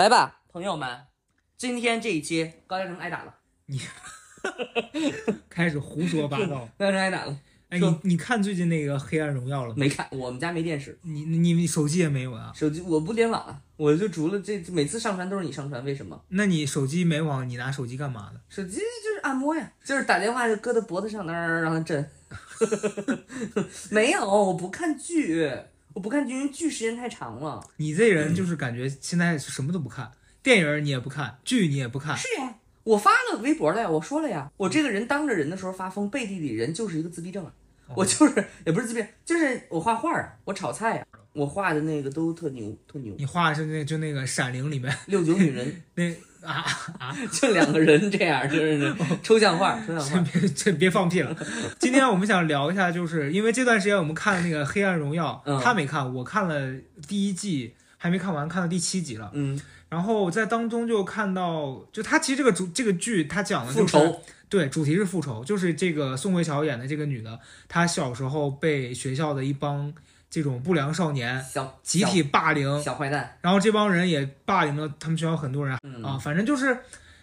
来吧，朋友们，今天这一期高嘉诚挨打了，你 开始胡说八道。高嘉诚挨打了，哎，你你看最近那个《黑暗荣耀》了吗？没看，我们家没电视，你你你手机也没有啊？手机我不联网啊，我就除了这每次上传都是你上传，为什么？那你手机没网，你拿手机干嘛呢？手机就是按摩呀，就是打电话就搁在脖子上那儿让它震。没有，我不看剧，我不看剧，因为剧时间太长了。你这人就是感觉现在什么都不看，电影你也不看，剧你也不看。是呀，我发了微博了呀，我说了呀，我这个人当着人的时候发疯，背地里人就是一个自闭症啊。我就是也不是自闭症，就是我画画啊，我炒菜啊，我画的那个都特牛，特牛。你画的是那就那个《闪灵》里面六九女人 那啊啊！就两个人这样，就是那抽象画，抽象画。别这别放屁了。今天我们想聊一下，就是因为这段时间我们看那个《黑暗荣耀》，嗯他没看，我看了第一季，还没看完，看到第七集了。嗯，然后在当中就看到，就他其实这个主这个剧，他讲的就是复仇，对，主题是复仇，就是这个宋慧乔演的这个女的，她小时候被学校的一帮这种不良少年小集体霸凌小，小坏蛋。然后这帮人也霸凌了他们学校很多人嗯啊，反正就是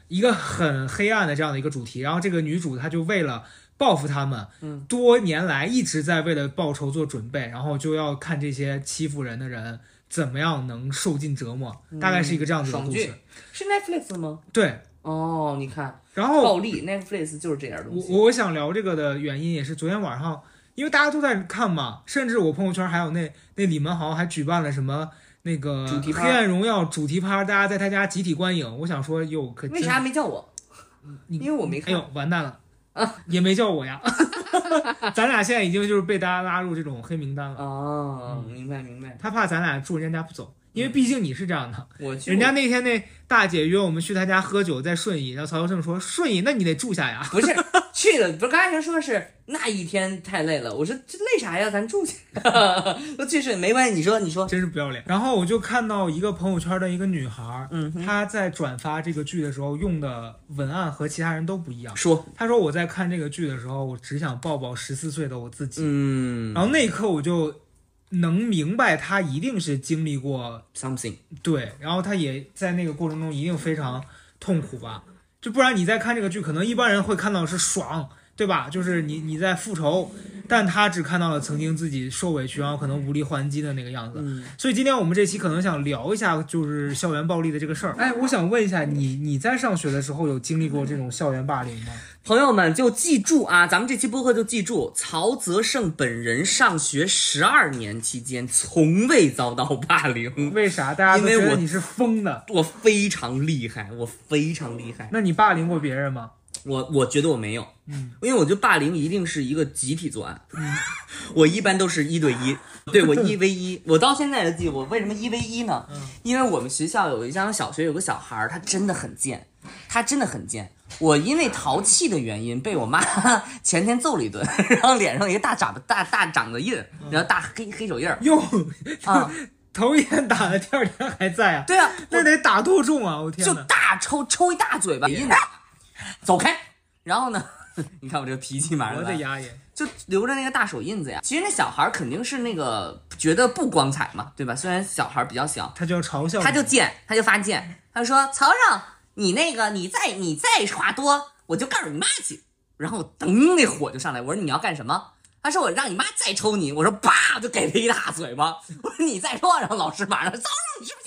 一个很黑暗的这样的一个主题。然后这个女主她就为了报复他们，嗯，多年来一直在为了报仇做准备，然后就要看这些欺负人的人怎么样能受尽折磨，大概是一个这样子的故事。是 Netflix 的吗？对，哦，你看，然后暴力 Netflix 就是这样东西。我我想聊这个的原因也是昨天晚上，因为大家都在看嘛，甚至我朋友圈还有那那李文豪还举办了什么那个《黑暗荣耀》主题趴，大家在他家集体观影。我想说，哟，可为啥没叫我？你因为我没看。哎呦，完蛋了也没叫我呀。咱俩现在已经就是被大家拉入这种黑名单了。哦，明白明白。他怕咱俩住人家家不走，因为毕竟你是这样的。我去人家那天那大姐约我们去她家喝酒，在顺义，然后曹佑胜说顺义，那你得住下呀。不是 去了，不是刚才说是那一天太累了。我说这累啥呀？咱住去。都去睡没关系，你说你说。真是不要脸。然后我就看到一个朋友圈的一个女孩儿，嗯，她在转发这个剧的时候用的文案和其他人都不一样。说，她说我在看这个剧的时候，我只想抱抱十四岁的我自己。嗯然后那一刻我就能明白，她一定是经历过，something，对，然后她也在那个过程中一定非常痛苦吧。就不然你在看这个剧，可能一般人会看到是爽，对吧？就是你你在复仇，但他只看到了曾经自己受委屈，然后可能无力还击的那个样子。嗯，所以今天我们这期可能想聊一下，就是校园暴力的这个事儿。哎，我想问一下你，你在上学的时候有经历过这种校园霸凌吗？朋友们就记住啊，咱们这期播客就记住，曹泽胜本人上学十二年期间从未遭到霸凌，为啥？大家都因为我觉得你是疯的。我非常厉害，我非常厉害。那你霸凌过别人吗？我我觉得我没有，嗯，因为我觉得霸凌一定是一个集体作案，我一般都是一对一，对我一 v 一，我到现在都记得我为什么一 v 一呢？嗯因为我们学校有一家小学有个小孩儿，他真的很贱，他真的很贱。我因为淘气的原因被我妈 前天揍了一顿，然后脸上一个大掌大大掌的印，然后大黑黑手印儿哟，啊，头一天打的，第二天还在啊？对啊，那得打多重啊！我天就！大抽抽一大嘴巴，走开。然后呢，你看我这个脾气马上来我的牙也。就留着那个大手印子呀。其实那小孩儿肯定是那个觉得不光彩嘛，对吧？虽然小孩儿比较小，他就要嘲笑，他就贱，他就发贱，他就说曹让，你那个你再你再话多，我就告诉你妈去。然后噔，那火就上来，我说你要干什么？他说我让你妈再抽你，我说啪就给他一大嘴巴。我说你再说，然后老师马上曹让，你是不是？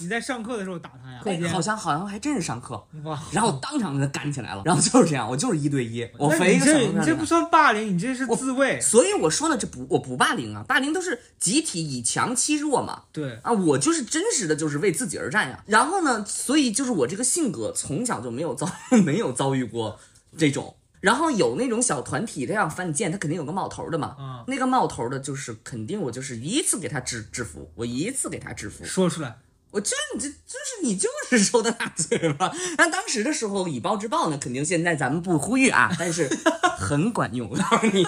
你在上课的时候打他呀？好像好像还真是上课，哇，然后当场给他干起来了。然后就是这样，我就是一对一，我你这你这不算霸凌，你这是自卫。所以我说呢，这不我不霸凌啊，霸凌都是集体以强欺弱嘛。对，啊，我就是真实的就是为自己而战呀。然后呢，所以就是我这个性格从小就没有遭 没有遭遇过这种。然后有那种小团体这样犯贱，他肯定有个冒头的嘛。嗯那个冒头的就是肯定我就是一次给他制制服，我一次给他制服。说出来。我这你这就是你就是 抽的大嘴巴。那当时的时候以暴制暴呢，肯定现在咱们不呼吁啊，但是很管用，我告诉你，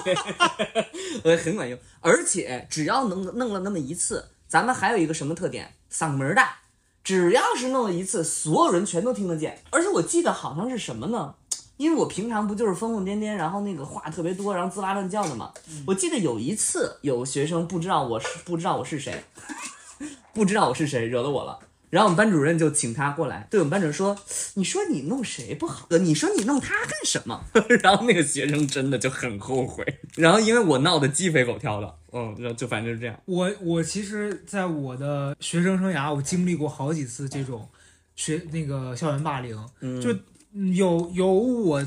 呃，很管用。而且只要能弄了那么一次，咱们还有一个什么特点？嗓门大，只要是弄了一次，所有人全都听得见。而且我记得好像是什么呢？因为我平常不就是疯疯癫癫，然后那个话特别多，然后滋哇乱叫的嘛。我记得有一次有学生不知道我是不知道我是谁，不知道我是谁，惹了我了。然后我们班主任就请他过来，对我们班主任说：“你说你弄谁不好？你说你弄他干什么？” 然后那个学生真的就很后悔。然后因为我闹得鸡飞狗跳的，嗯，然后就反正是这样。我我其实，在我的学生生涯，我经历过好几次这种学那个校园霸凌，嗯就有有我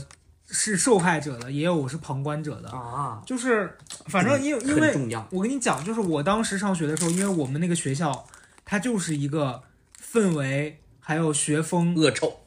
是受害者的，也有我是旁观者的，啊，就是反正因为因为重要。我跟你讲，就是我当时上学的时候，因为我们那个学校，它就是一个氛围还有学风恶臭，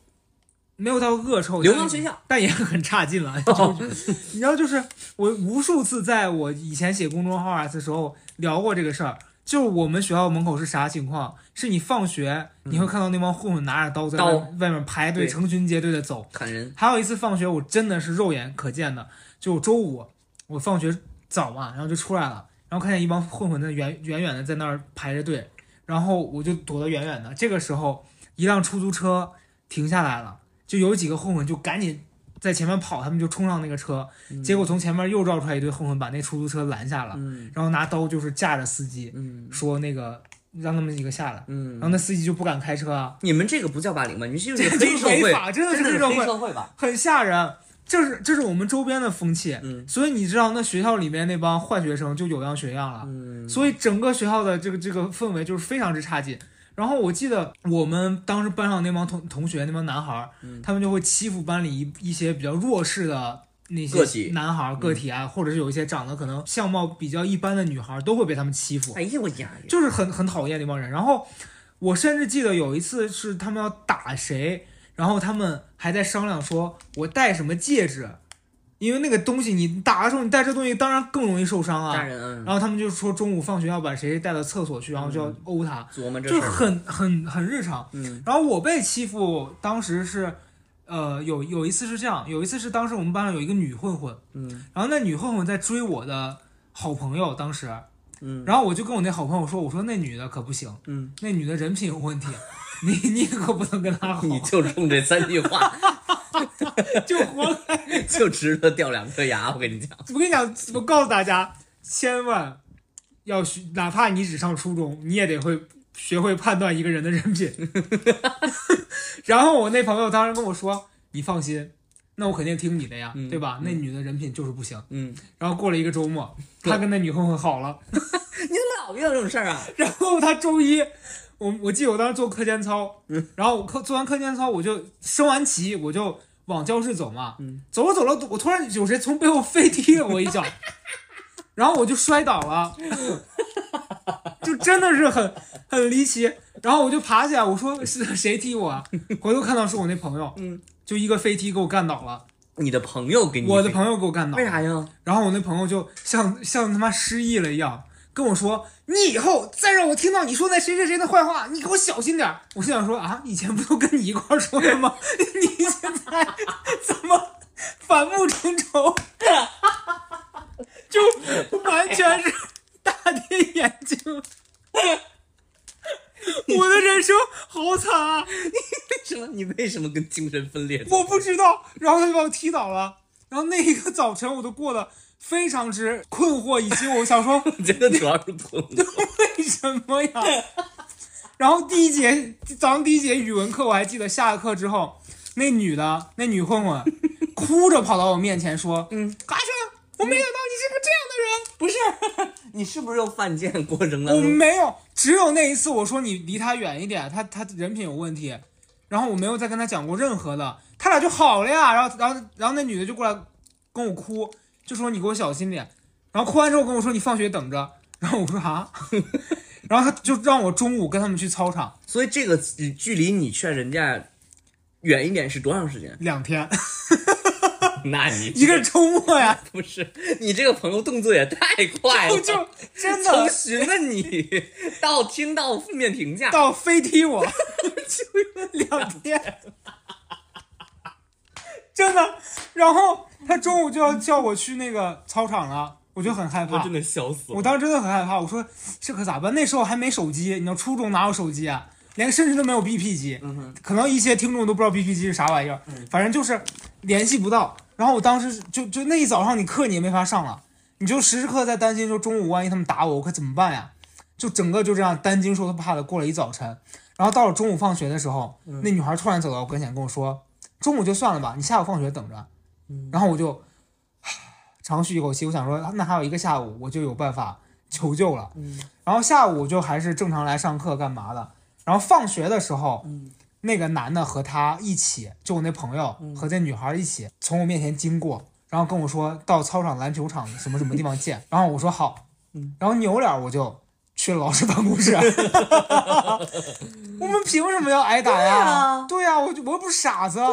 没有到恶臭，但流氓学校。但也很差劲了。就是你知道，就是我无数次在我以前写公众号啊的时候聊过这个事儿。就是我们学校门口是啥情况？是你放学你会看到那帮混混拿着刀在外面排队，成群结队的走。砍人，还有一次放学，我真的是肉眼可见的，就周五我放学早嘛，然后就出来了，然后看见一帮混混在远远远的在那儿排着队，然后我就躲得远远的。这个时候，一辆出租车停下来了，就有几个混混就赶紧在前面跑，他们就冲上那个车，结果从前面又绕出来一堆混混，把那出租车拦下了，嗯然后拿刀就是架着司机，嗯说那个让他们几个下来，嗯然后那司机就不敢开车啊，你们这个不叫霸凌吧？你们这这是黑社会，真的是黑。社会吧？很吓人。这是这是我们周边的风气，嗯所以你知道那学校里面那帮坏学生就有样学样了，嗯所以整个学校的这个这个氛围就是非常之差劲。然后我记得我们当时班上那帮同同学那帮男孩他们就会欺负班里一一些比较弱势的那些男孩儿个体啊，或者是有一些长得可能相貌比较一般的女孩儿都会被他们欺负。哎呦我呀，就是很很讨厌那帮人。然后我甚至记得有一次是他们要打谁，然后他们还在商量说我戴什么戒指，因为那个东西你打的时候你戴这东西当然更容易受伤啊。家人嗯。然后他们就说中午放学要把谁带到厕所去，然后就要殴他，琢磨这就很很很日常。嗯。然后我被欺负，当时是。呃，有有一次是这样，有一次是当时我们班上有一个女混混，嗯。然后那女混混在追我的好朋友，当时，嗯。然后我就跟我那好朋友说，我说那女的可不行，嗯，那女的人品有问题，你你可不能跟他 好，你就冲这三句话 就活该。就值得掉两颗牙，我跟你讲。我跟你讲，我告诉大家，千万要学，哪怕你只上初中，你也得会学会判断一个人的人品。然后我那朋友当时跟我说：“你放心，那我肯定听你的呀，嗯对吧？嗯那女的人品就是不行。嗯，”然后过了一个周末，他跟那女混混好了。你怎么老遇到这种事儿啊？然后他周一，我我记得我当时做课间操，然后我课做完课间操，我就升完旗，我就往教室走嘛，嗯走着走着，我突然有谁从背后飞踢了我一脚，然后我就摔倒了，就真的是很很离奇，然后我就爬起来，我说是谁踢我啊？回头看到是我那朋友，嗯，就一个飞踢给我干倒了，你的朋友给你我的朋友给我干倒了，为啥呀？然后我那朋友就像像他妈失忆了一样，跟我说：“你以后再让我听到你说那谁谁谁的坏话，你给我小心点儿。”我心想说啊，以前不都跟你一块儿说的吗？你现在怎么反目成仇？就完全是大跌眼镜。我的人生好惨啊！你为什么你为什么跟精神分裂？我不知道，然后他就把我踢倒了。然后那一个早晨，我都过得非常之困惑，以及我想说 我觉得主要是困惑。为什么呀？然后第一节早上第一节语文课，我还记得下了课之后，那女的那女混混哭着跑到我面前说：“嗯，嘎生，我没想到你是个这样的人。” 不是，你是不是又犯贱过扔了我？没有，只有那一次我说你离他远一点，他他人品有问题，然后我没有再跟他讲过任何的，他俩就好了呀。然后然后然后那女的就过来跟我哭，就说你给我小心点。然后哭完之后跟我说你放学等着。然后我说啊，然后他就让我中午跟他们去操场所以这个距离你劝人家远一点是多长时间？两天，那你一个周末呀，不是你这个朋友动作也太快了，就就 真从的询问你到听到负面评价，到飞踢我，就两天，真的。然后他中午就要叫我去那个操场了，我就很害怕我真。的笑死了。我当时真的很害怕，我说这可咋办？那时候还没手机，你知道初中哪有手机啊？连甚至都没有 BP 机，嗯可能一些听众都不知道 BP 机是啥玩意儿，反正就是联系不到。然后我当时就就那一早上你课你也没法上了，你就时时刻在担心，说中午万一他们打我，我可怎么办呀？就整个就这样担惊受怕的过了一早晨。然后到了中午放学的时候，那女孩突然走到我跟前跟我说：“中午就算了吧，你下午放学等着。”然后我就 长吁一口气，我想说，那还有一个下午，我就有办法求救了。然后下午就还是正常来上课干嘛的。然后放学的时候，那个男的和他一起，就我那朋友和这女孩一起从我面前经过，然后跟我说到操场篮球场什么什么地方见。然后我说好，然后扭脸我就去了老师办公室。我们凭什么要挨打呀？对呀、我就我又不是傻子。对呀、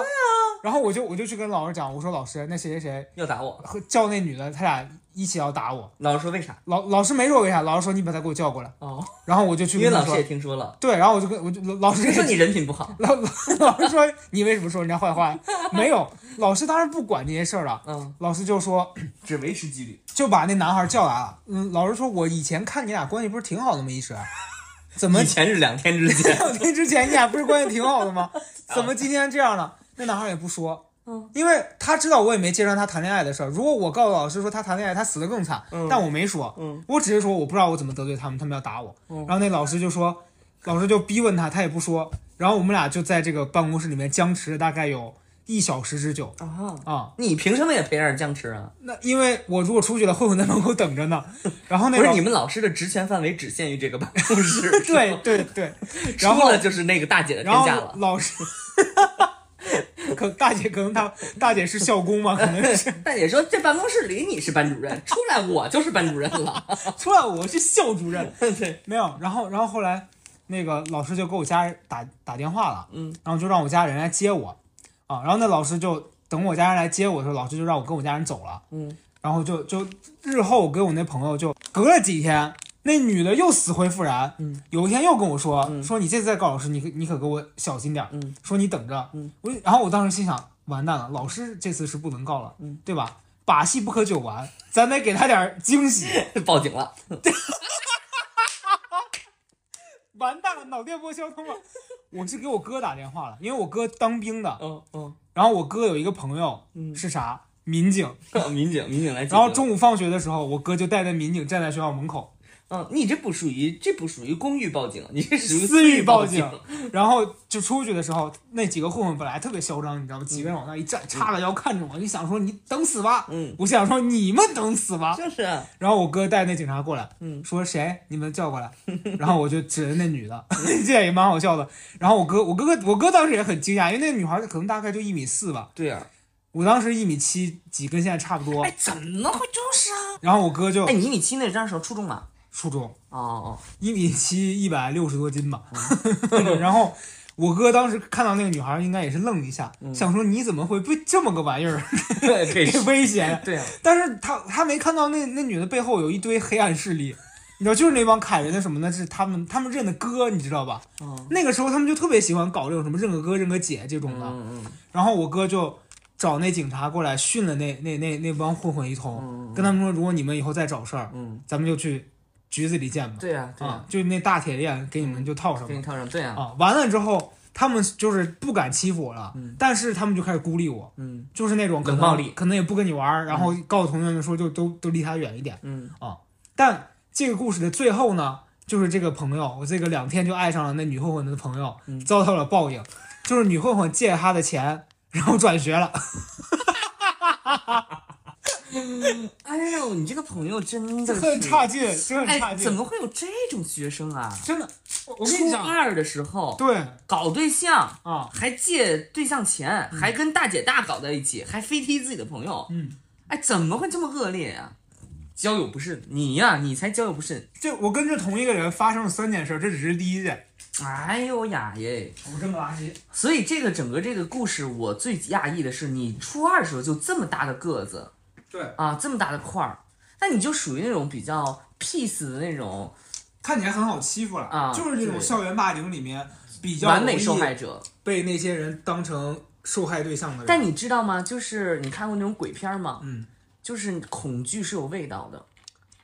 然后我就我就去跟老师讲，我说老师，那谁谁谁要打我，和叫那女的，他俩一起要打我。老师说为啥？老老师没说为啥，老师说你把他给我叫过来。哦，然后我就去跟他说因为老师也，听说了，对，然后我就跟我就老师说你人品不好。老老老师说你为什么说人家坏话？没有，老师当然不管这些事儿了。嗯，老师就说 只维持纪律。就把那男孩叫来了。嗯，老师说我以前看你俩关系不是挺好的吗？一直，怎么以前是两天之前。两天之前你俩不是关系挺好的吗？怎么今天这样了？那男孩也不说。嗯，因为他知道我也没揭穿他谈恋爱的事儿。如果我告诉老师说他谈恋爱，他死的更惨。嗯但我没说，嗯我只是说我不知道我怎么得罪他们，他们要打我。嗯然后那老师就说，老师就逼问他，他也不说。然后我们俩就在这个办公室里面僵持了大概有一小时之久啊，啊。你凭什么也陪着僵持啊？那因为我如果出去了，混混在门口等着呢。然后那老不是你们老师的职权范围只限于这个办公室，对 对对，然出后了就是那个大姐的天然后下了。老师，可大姐可能她大姐是校工嘛，可能是 大姐说这办公室里你是班主任，出来我就是班主任了。出来我是校主任，对，没有。然后然后后来那个老师就给我家人打打电话了，嗯，然后就让我家人来接我啊。然后那老师就等我家人来接我的时候，老师就让我跟我家人走了，嗯，然后就就日后跟我那朋友就隔了几天。那女的又死灰复燃，嗯，有一天又跟我说，说你这次再告老师，你可你可给我小心点说你等着，嗯，我然后我当时心想，完蛋了，老师这次是不能告了，嗯，对吧？把戏不可久玩，咱得给他点惊喜。报警了。完蛋了，脑电波消通了。我是给我哥打电话了，因为我哥当兵的，嗯嗯，然后我哥有一个朋友嗯是啥民警，民警民警来。然后中午放学的时候，我哥就带着民警站在学校门口，嗯，你这不属于这不属于公寓报警，你这属于私域报警。然后就出去的时候，那几个混混本来特别嚣张，你知道吗？几个人往那一站，叉着腰看着我，就想说你等死吧。嗯，我想说你们等死吧。就是啊，然后我哥带那警察过来，嗯说谁？你们叫过来。然后我就指着那女的，这也蛮好笑的。然后我哥，我哥哥，我哥当时也很惊讶，因为那个女孩可能大概就一米四吧，对啊。我当时一米七几，跟现在差不多。哎，怎么会就是啊？然后我哥就哎，你一米七那张时候初中嘛？初中哦哦，一米七，一百六十多斤吧。然后我哥当时看到那个女孩，应该也是愣了一下，想说你怎么会被这么个玩意儿 给威胁？对啊，但是他他没看到那那女的背后有一堆黑暗势力，你知道，就是那帮凯人的什么的，是他们他们认的哥，你知道吧？嗯那个时候他们就特别喜欢搞这种什么认个哥认个姐这种的。嗯嗯然后我哥就找那警察过来训了那那那那帮混混一通，嗯跟他们说，如果你们以后再找事儿，嗯，咱们就去局子里见吧。对啊对啊啊，，就那大铁链给你们就套上吧。给你套上，对啊，啊，完了之后。他们就是不敢欺负我了，但是他们就开始孤立我，嗯就是那种可能冷暴力可能也不跟你玩儿，然后告诉同学们说就都都离他远一点。嗯啊但这个故事的最后呢，就是这个朋友，我这个两天就爱上了那女混混的朋友，嗯遭到了报应，就是女混混借他的钱，然后转学了。哎呦，你这个朋友真的很差劲，真很差哎，怎么会有这种学生啊？真的？我我跟你初，二的时候对搞对象，啊，还借对象钱，还跟大姐大搞在一起，还飞踢自己的朋友，嗯，哎，怎么会这么恶劣呀、交友不慎，你呀、你才交友不慎。这我跟这同一个人发生了三件事，这只是第一件。哎呦呀耶！我这么垃圾，所以这个整个这个故事，我最讶异的是，你初二的时候就这么大的个子对，啊，这么大的块儿，那你就属于那种比较 peace 的那种看起来很好欺负了啊就是这种校园霸凌里面比较完美受害者。被那些人当成受害对象的人。但你知道吗？就是你看过那种鬼片吗？嗯，就是恐惧是有味道的。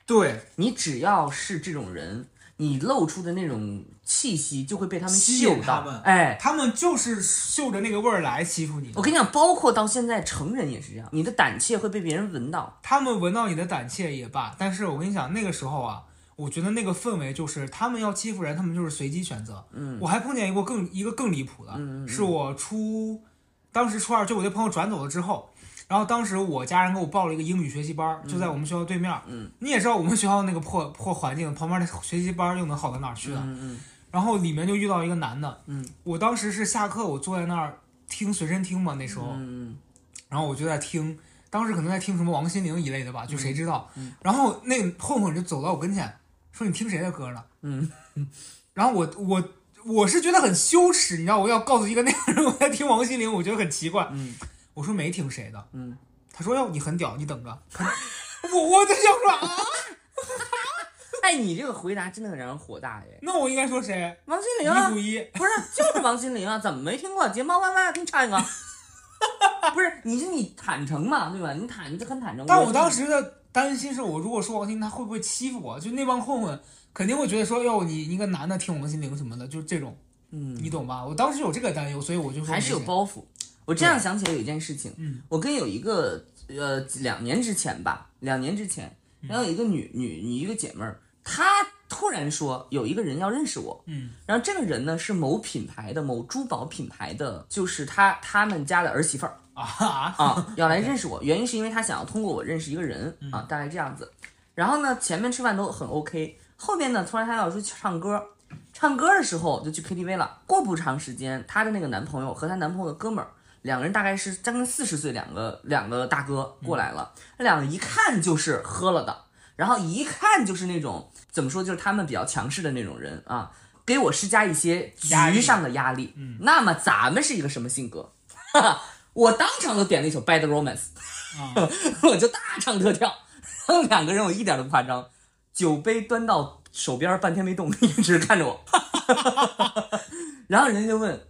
对，你只要是这种人，你露出的那种气息就会被他们吸嗅到。引他们哎，他们就是嗅着那个味儿来欺负你我。跟你讲，包括到现在成人也是这样，你的胆怯会被别人闻到。他们闻到你的胆怯也罢，但是我跟你讲，那个时候啊，我觉得那个氛围就是他们要欺负人，他们就是随机选择。嗯，我还碰见一个更一个更离谱的，嗯嗯嗯是我初当时初二，就我那朋友转走了之后，然后当时我家人给我报了一个英语学习班，就在我们学校对面。嗯，你也知道我们学校那个破破环境，旁边的学习班又能好到哪儿去啊？嗯嗯然后里面就遇到一个男的，嗯，我当时是下课，我坐在那儿听随身听嘛，那时候，嗯然后我就在听，当时可能在听什么王心凌一类的吧，就谁知道。嗯然后那个混混就走到我跟前，说你听谁的歌呢？嗯，然后我我我是觉得很羞耻，你知道，我要告诉一个那个人我在听王心凌，我觉得很奇怪。嗯我说没听谁的，嗯，他说哟你很屌，你等着。我我在想说啊，哎，你这个回答真的很让人火大耶！那我应该说谁？王心凌啊一。不是，就是王心凌啊，怎么没听过？睫毛弯弯，给你唱一个。不是，你是你坦诚嘛，对吧？你坦，你这很坦诚。但我当时的担心是我如果说王心凌，他会不会欺负我？就那帮混混肯定会觉得说哟你一个男的听王心凌什么的，就这种，嗯，你懂吧？我当时有这个担忧，所以我就说还是有包袱。我这样想起来有一件事情，嗯，我跟有一个呃两年之前吧，两年之前，然后有一个女女女一个姐妹儿，她突然说有一个人要认识我，嗯，然后这个人呢是某品牌的某珠宝品牌的，就是他他们家的儿媳妇儿啊。啊，要来认识我，原因是因为她想要通过我认识一个人啊，大概这样子。然后呢，前面吃饭都很 OK，后面呢，突然她要出去唱歌，唱歌的时候就去 KTV 了。过不长时间，她的那个男朋友和她男朋友的哥们儿，两个人大概是将近四十岁，两个两个大哥过来了，那两个一看就是喝了的，然后一看就是那种怎么说，就是他们比较强势的那种人啊，给我施加一些局上的压力。嗯，那么咱们是一个什么性格？哈哈，我当场就点了一首《Bad Romance》。啊！我就大唱特跳，然 后两个人我一点都不夸张，酒杯端到手边儿半天没动，一直看着我，然后人家就问。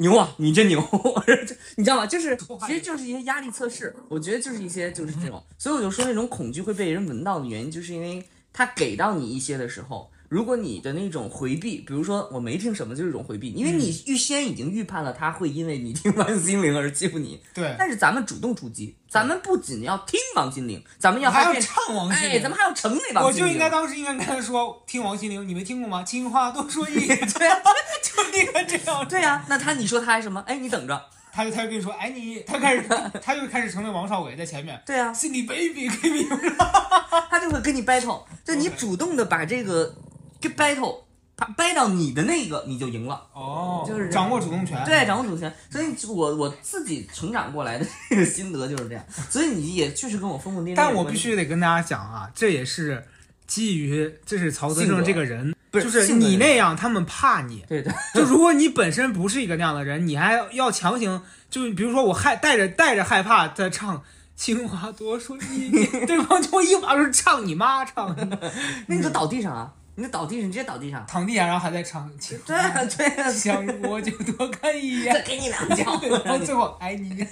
牛啊，你真牛！这你知道吗？就是其实就是一些压力测试，我觉得就是一些就是这种，所以我就说那种恐惧会被人闻到的原因，就是因为他给到你一些的时候，如果你的那种回避，比如说我没听什么，就是一种回避，因为你预先已经预判了他会因为你听王心凌而欺负你，对，但是咱们主动出击，咱们不仅要听王心凌，咱们要还要唱王心哎，凌咱们还要成为王心凌。我就应该当时应该跟他说听王心凌，你没听过吗？情话多说一点，对啊，就应该这样。对呀、那他你说他还什么？哎，你等着。他就他就跟你说，哎你，他开始 他就开始成为王少伟在前面，对呀、心里 baby baby，他就会跟你 battle，就你主动的把这个跟 battle，他掰到你的那个，你就赢了。哦，就是掌握主动权。对，掌握主动权。所以我我自己成长过来的这个心得就是这样。所以你也确实跟我疯疯癫癫。但我必须得跟大家讲啊，这也是基于这是曹德正这个人，不是就是你那样，他们怕你。对对，就如果你本身不是一个那样的人，你还要强行，就比如说我害带着带着害怕在唱。情话多说一点，对方就一把就唱你妈唱，那你就倒地上啊，你就倒地上，你直接倒地上。躺地下然后还在唱，对啊对啊，想我就多看一眼再眼，给你两 脚。然后最后挨你。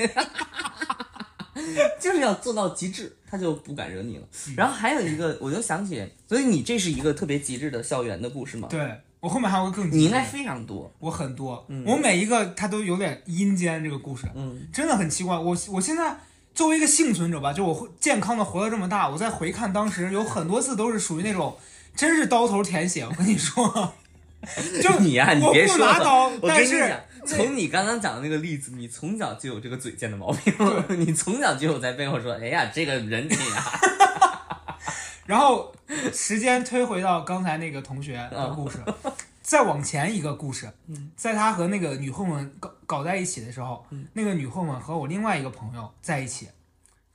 就是要做到极致，他就不敢惹你了。然后还有一个，我就想起，所以你这是一个特别极致的校园的故事吗？对我后面还有个更你应该非常多。我很多，我每一个他都有点阴间这个故事，嗯，真的很奇怪。我我现在作为一个幸存者吧，就我会健康的活到这么大，我再回看当时有很多次都是属于那种真是刀头舔血。我跟你说，就你呀、你别说了拿刀，我但是跟你讲，从你刚刚讲的那个例子，你从小就有这个嘴贱的毛病，你从小就有在背后说，哎呀，这个人品啊，然后时间推回到刚才那个同学的故事，再往前一个故事，在他和那个女混混搞搞在一起的时候，那个女混混和我另外一个朋友在一起。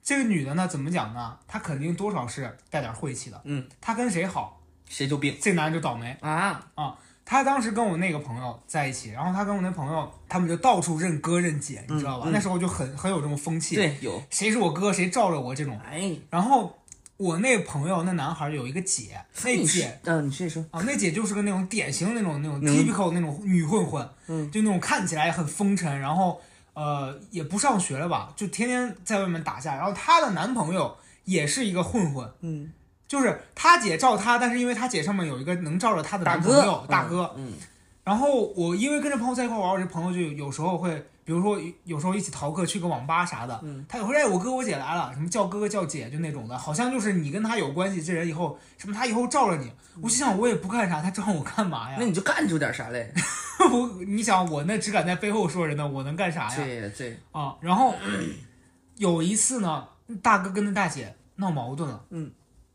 这个女的呢，怎么讲呢？她肯定多少是带点晦气的。嗯，她跟谁好，谁就病这男人就倒霉。啊，啊！他当时跟我那个朋友在一起，然后他跟我那朋友，他们就到处认哥认姐，你知道吧？嗯那时候就很很有这种风气，对，有，谁是我哥，谁罩着我这种。哎，然后我那朋友那男孩有一个姐，那你姐是，嗯，你继续说，啊，那姐就是个那种典型那种那种嗯 typical 那种女混混，嗯，就那种看起来很风尘，然后呃也不上学了吧，就天天在外面打架。然后她的男朋友也是一个混混，嗯，就是他姐罩他，但是因为他姐上面有一个能罩着他的男朋友，大哥，嗯，然后我因为跟着朋友在一块玩，我这朋友就有时候会，比如说有时候一起逃课去个网吧啥的，嗯他也会哎我哥我姐来了，什么叫哥哥叫姐就那种的，好像就是你跟他有关系，这人以后什么他以后罩着你。我心想我也不干啥，他罩我干嘛呀那？你就干出点啥来？我你想我那只敢在背后说人呢，我能干啥呀？对对，啊，然后有一次呢，大哥跟那大姐闹矛盾了，嗯，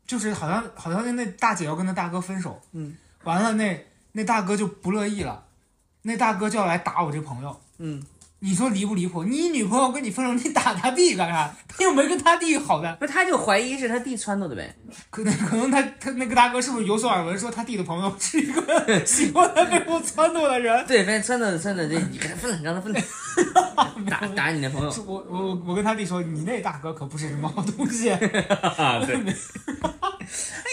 就是好像好像那那大姐要跟那大哥分手，嗯，完了那那大哥就不乐意了，那大哥就要来打我这朋友，嗯，你说离不离谱？你女朋友跟你分手，你打他弟干啥？他又没跟他弟好的，不是他就怀疑是他弟撺掇的呗。可能 可能他他那个大哥是不是有所耳闻，说他弟的朋友是一个 喜欢他背后撺掇的人？对，反正撺掇撺掇，这你跟他分了，让他分了，打打你那朋友。我我我跟他弟说，你那大哥可不是什么好东西。啊，对。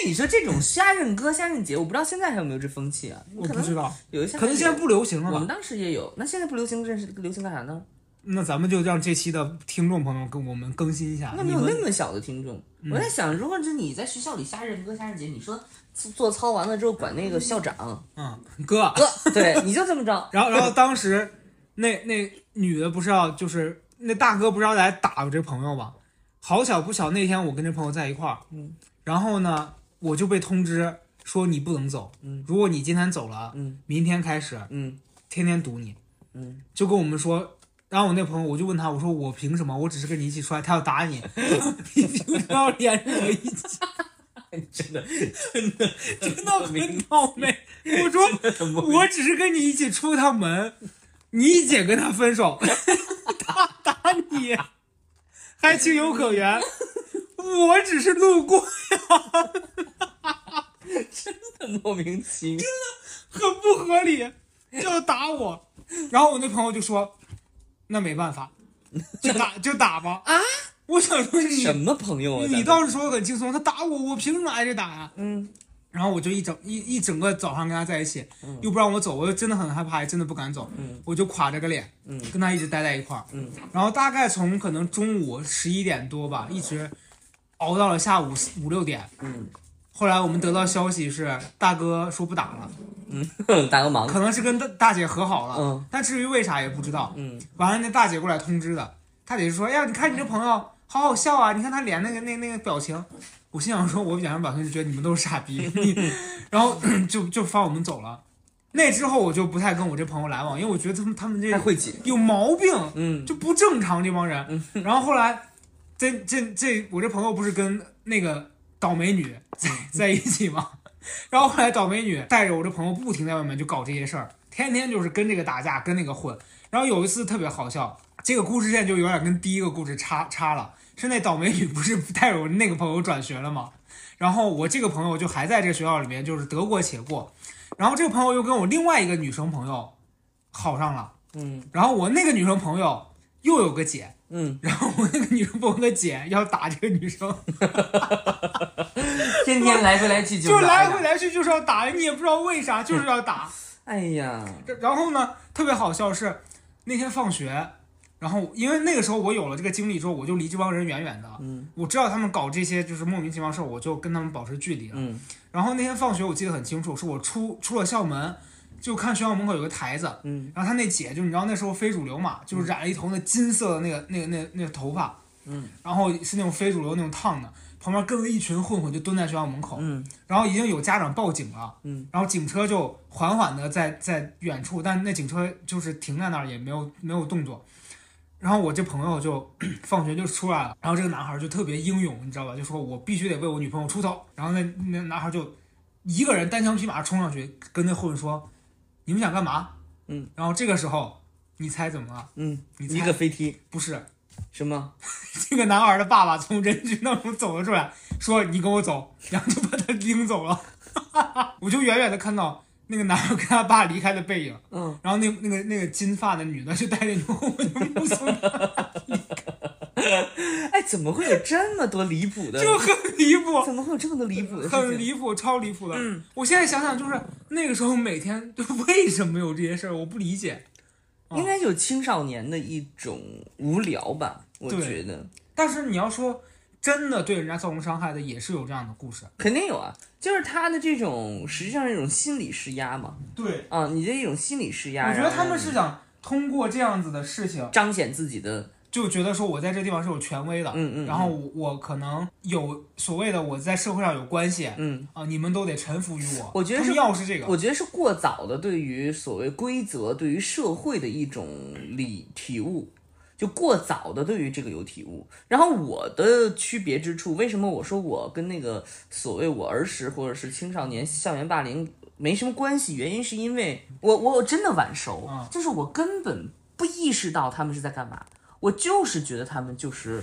哎，你说这种瞎认哥、瞎认姐，我不知道现在还有没有这风气啊？我不知道，有一些可能现在不流行了吧我们？当时也有，那现在不流行，这是流行干啥呢？那咱们就让这期的听众朋友跟我们更新一下。那没有那么小的听众。我在想，如果是你在学校里瞎认哥、瞎认姐，你说做做操完了之后管那个校长嗯，哥，哥，对，你就这么着。然后然后当时那那女的不是要就是那大哥不是要来打我这朋友吗？好巧不巧，那天我跟这朋友在一块儿，嗯，然后呢我就被通知说你不能走，嗯，如果你今天走了，嗯明天开始嗯天天堵你，嗯，就跟我们说。然后我那朋友，我就问他，我说我凭什么？我只是跟你一起出来，他要打你，你就要连着我一起，真的真的真的很倒霉。我说我只是跟你一起出趟门，你姐跟他分手，他打你，还情有可原。我只是路过，呀，真的莫名其妙。真的很不合理，就要打我。然后我那朋友就说：“那没办法，就打就打吧。”啊！我想说你什么朋友啊？你倒是说的很轻松，他打我，我凭什么挨着打呀、嗯然后我就一整一一整个早上跟他在一起，又不让我走，我就真的很害怕，也真的不敢走，嗯我就垮着个脸，嗯跟他一直待在一块儿，嗯然后大概从可能中午十一点多吧，一直熬到了下午四五六点。嗯后来我们得到消息是大哥说不打了，嗯，打个忙。可能是跟大大姐和好了，嗯但至于为啥也不知道。嗯完了，那大姐过来通知的，大姐就说：“哎呀，你看你这朋友好好笑啊，你看他脸那个那那个表情。”我心想说，我脸上表情就觉得你们都是傻逼，然后 就就放我们走了。那之后我就不太跟我这朋友来往，因为我觉得他们他们这会挤。有毛病，嗯就不正常这帮人。然后后来，这这这我这朋友不是跟那个倒霉女在 在一起吗？然后后来倒霉女带着我这朋友不停在外面就搞这些事儿，天天就是跟这个打架，跟那个混。然后有一次特别好笑，这个故事线就有点跟第一个故事差差了。是那倒霉女不是带着我那个朋友转学了吗？然后我这个朋友就还在这个学校里面，就是得过且过。然后这个朋友又跟我另外一个女生朋友好上了。嗯然后我那个女生朋友又有个姐，嗯，然后我那个女生朋友的姐要打这个女生，天天来回来去就是来回。来去就是要打，你也不知道为啥，就是要打。哎呀，然后呢，特别好笑是那天放学，然后因为那个时候我有了这个经历之后，我就离这帮人远远的。嗯我知道他们搞这些就是莫名其妙事儿，我就跟他们保持距离了。嗯然后那天放学我记得很清楚，是我出出了校门，就看学校门口有个台子，嗯然后他那姐就你知道那时候非主流嘛，就是染了一头那金色的那个那个那个那个头发，嗯，然后是那种非主流那种烫的，旁边跟了一群混混就蹲在学校门口，嗯然后已经有家长报警了，嗯，然后警车就缓缓的在在远处，但那警车就是停在那儿也没有没有动作。然后我这朋友就 放学就出来了，然后这个男孩就特别英勇，你知道吧？就说我必须得为我女朋友出头。然后那那男孩就一个人单枪匹马冲上去，跟那混混说：“你们想干嘛？”嗯。然后这个时候，你猜怎么了？嗯，你猜一个飞踢，不是什么？这个男孩的爸爸从人群当中走了出来，说：“你跟我走。”然后就把他拎走了。我就远远的看到那个男孩跟他爸离开的背影，嗯，然后那那个那个金发的女的就带着牛，我就目送他，哎，怎么会有这么多离谱的？就很离谱，怎么会有这么多离谱的？很离谱，超离谱的。嗯我现在想想，就是那个时候每天就为什么有这些事儿，我不理解。哦应该有青少年的一种无聊吧，我觉得。但是你要说真的对人家造成伤害的，也是有这样的故事。肯定有啊，就是他的这种实际上是一种心理施压嘛，对，啊，你的一种心理施压，我觉得他们是想通过这样子的事情，彰显自己的，就觉得说我在这地方是有权威的，嗯嗯，然后我我可能有所谓的我在社会上有关系嗯，啊，你们都得臣服于我。我觉得是们要是这个，我觉得是过早的对于所谓规则、对于社会的一种理体悟，就过早的对于这个有体悟。然后我的区别之处，为什么我说我跟那个所谓我儿时或者是青少年校园霸凌没什么关系？原因是因为我我真的晚熟，啊就是我根本不意识到他们是在干嘛，我就是觉得他们就是，